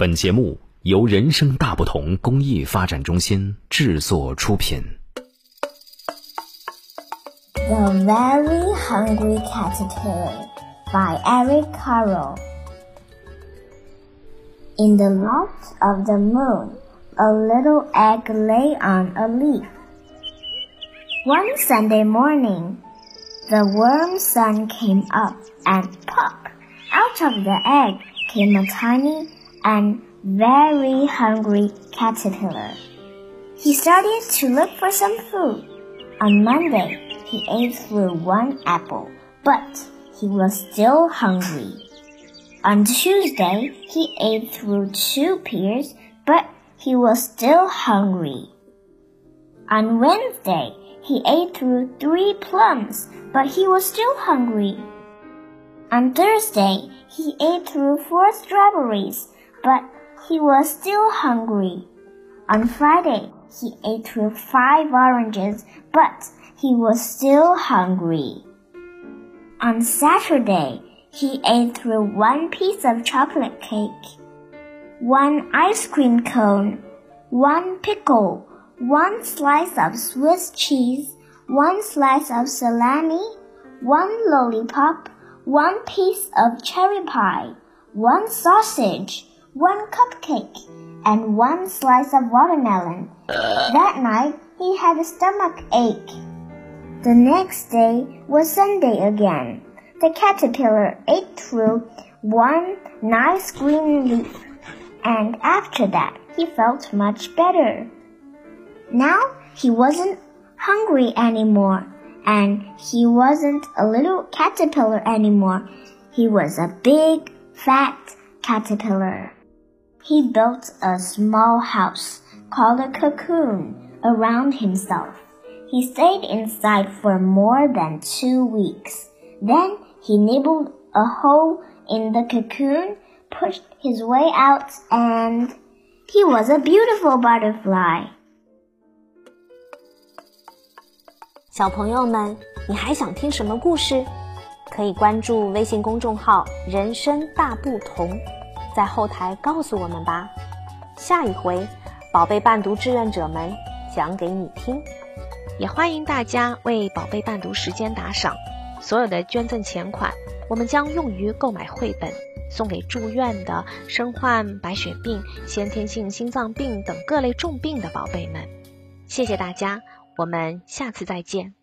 本节目由人生大不同公益发展中心制作出品。The Very Hungry Caterpillar by Eric Carroll. In the loft of the moon, a little egg lay on a leaf. One Sunday morning, the worm sun came up and pop! Out of the egg came a tiny and very hungry caterpillar. He started to look for some food. On Monday, he ate through one apple, but he was still hungry. On Tuesday, he ate through two pears, but he was still hungry. On Wednesday, he ate through three plums, but he was still hungry. On Thursday, he ate through four strawberries, but he was still hungry. On Friday, he ate through five oranges, but he was still hungry. On Saturday, he ate through one piece of chocolate cake, one ice cream cone, one pickle, one slice of Swiss cheese, one slice of salami, one lollipop, one piece of cherry pie, one sausage, one cupcake, and one slice of watermelon. That night he had a stomach ache. The next day was Sunday again. The caterpillar ate through one nice green leaf, and after that he felt much better. Now he wasn't hungry anymore, and he wasn't a little caterpillar anymore. He was a big, fat caterpillar. He built a small house called a cocoon around himself. He stayed inside for more than two weeks. Then he nibbled a hole in the cocoon, pushed his way out, and he was a beautiful butterfly. 小朋友们，你还想听什么故事？可以关注微信公众号“人生大不同”， 在后台告诉我们吧。下一回，宝贝伴读志愿者们讲给你听。也欢迎大家为宝贝伴读时间打赏，所有的捐赠钱款，我们将用于购买绘本，送给住院的、身患白血病、先天性心脏病等各类重病的宝贝们。谢谢大家，我们下次再见。